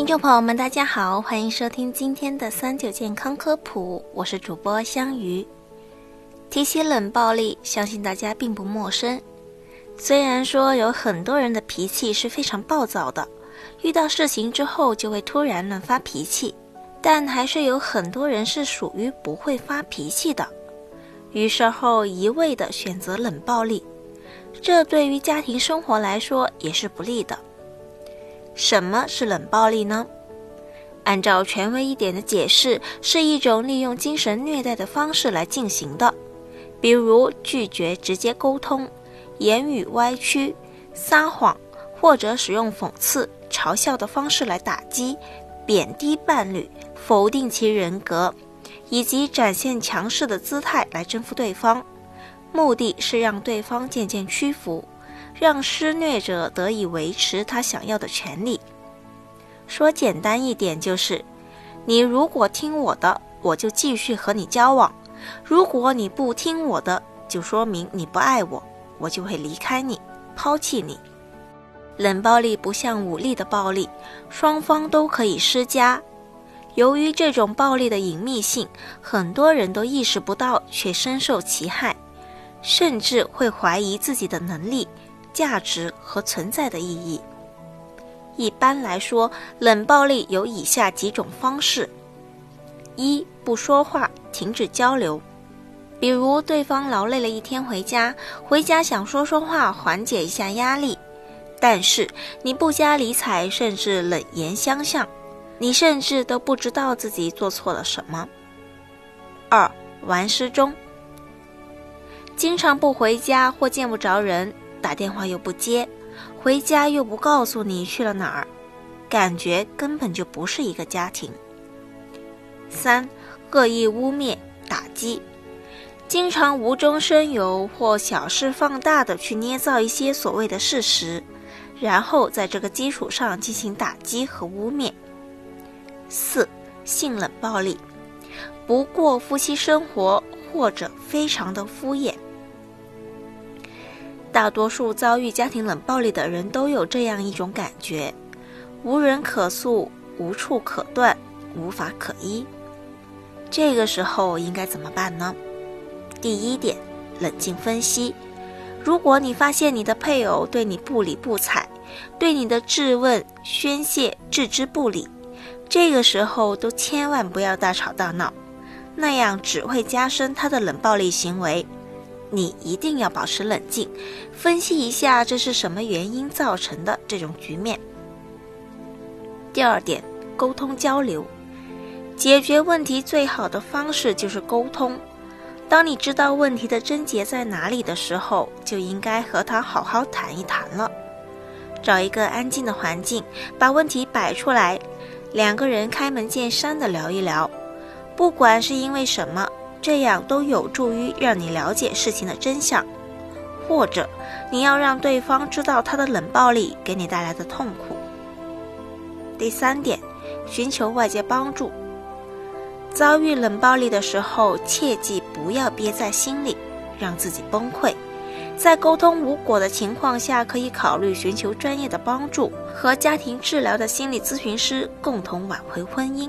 听众朋友们，大家好，欢迎收听今天的三九健康科普，我是主播香鱼。提起冷暴力，相信大家并不陌生。虽然说有很多人的脾气是非常暴躁的，遇到事情之后就会突然乱发脾气，但还是有很多人是属于不会发脾气的，于事后一味的选择冷暴力，这对于家庭生活来说也是不利的。什么是冷暴力呢？按照权威一点的解释，是一种利用精神虐待的方式来进行的，比如拒绝直接沟通、言语歪曲、撒谎，或者使用讽刺、嘲笑的方式来打击、贬低伴侣、否定其人格，以及展现强势的姿态来征服对方，目的是让对方渐渐屈服。让施虐者得以维持他想要的权利。说简单一点就是，你如果听我的，我就继续和你交往；如果你不听我的，就说明你不爱我，我就会离开你，抛弃你。冷暴力不像武力的暴力，双方都可以施加。由于这种暴力的隐秘性，很多人都意识不到，却深受其害，甚至会怀疑自己的能力。价值和存在的意义。一般来说，冷暴力有以下几种方式：一、不说话，停止交流。比如，对方劳累了一天回家，回家想说说话，缓解一下压力，但是你不加理睬，甚至冷言相向，你甚至都不知道自己做错了什么。二、玩失踪，经常不回家或见不着人。打电话又不接，回家又不告诉你去了哪儿，感觉根本就不是一个家庭。三、恶意污蔑、打击，经常无中生有或小事放大的去捏造一些所谓的事实，然后在这个基础上进行打击和污蔑。四、性冷暴力，不过夫妻生活或者非常的敷衍。大多数遭遇家庭冷暴力的人都有这样一种感觉：无人可诉，无处可断，无法可依。这个时候应该怎么办呢？第一点，冷静分析。如果你发现你的配偶对你不理不睬，对你的质问、宣泄置之不理，这个时候都千万不要大吵大闹，那样只会加深他的冷暴力行为。你一定要保持冷静，分析一下这是什么原因造成的这种局面。第二点，沟通交流，解决问题最好的方式就是沟通。当你知道问题的症结在哪里的时候，就应该和他好好谈一谈了。找一个安静的环境，把问题摆出来，两个人开门见山的聊一聊，不管是因为什么。这样都有助于让你了解事情的真相，或者你要让对方知道他的冷暴力给你带来的痛苦。第三点，寻求外界帮助。遭遇冷暴力的时候，切记不要憋在心里，让自己崩溃。在沟通无果的情况下，可以考虑寻求专业的帮助，和家庭治疗的心理咨询师共同挽回婚姻。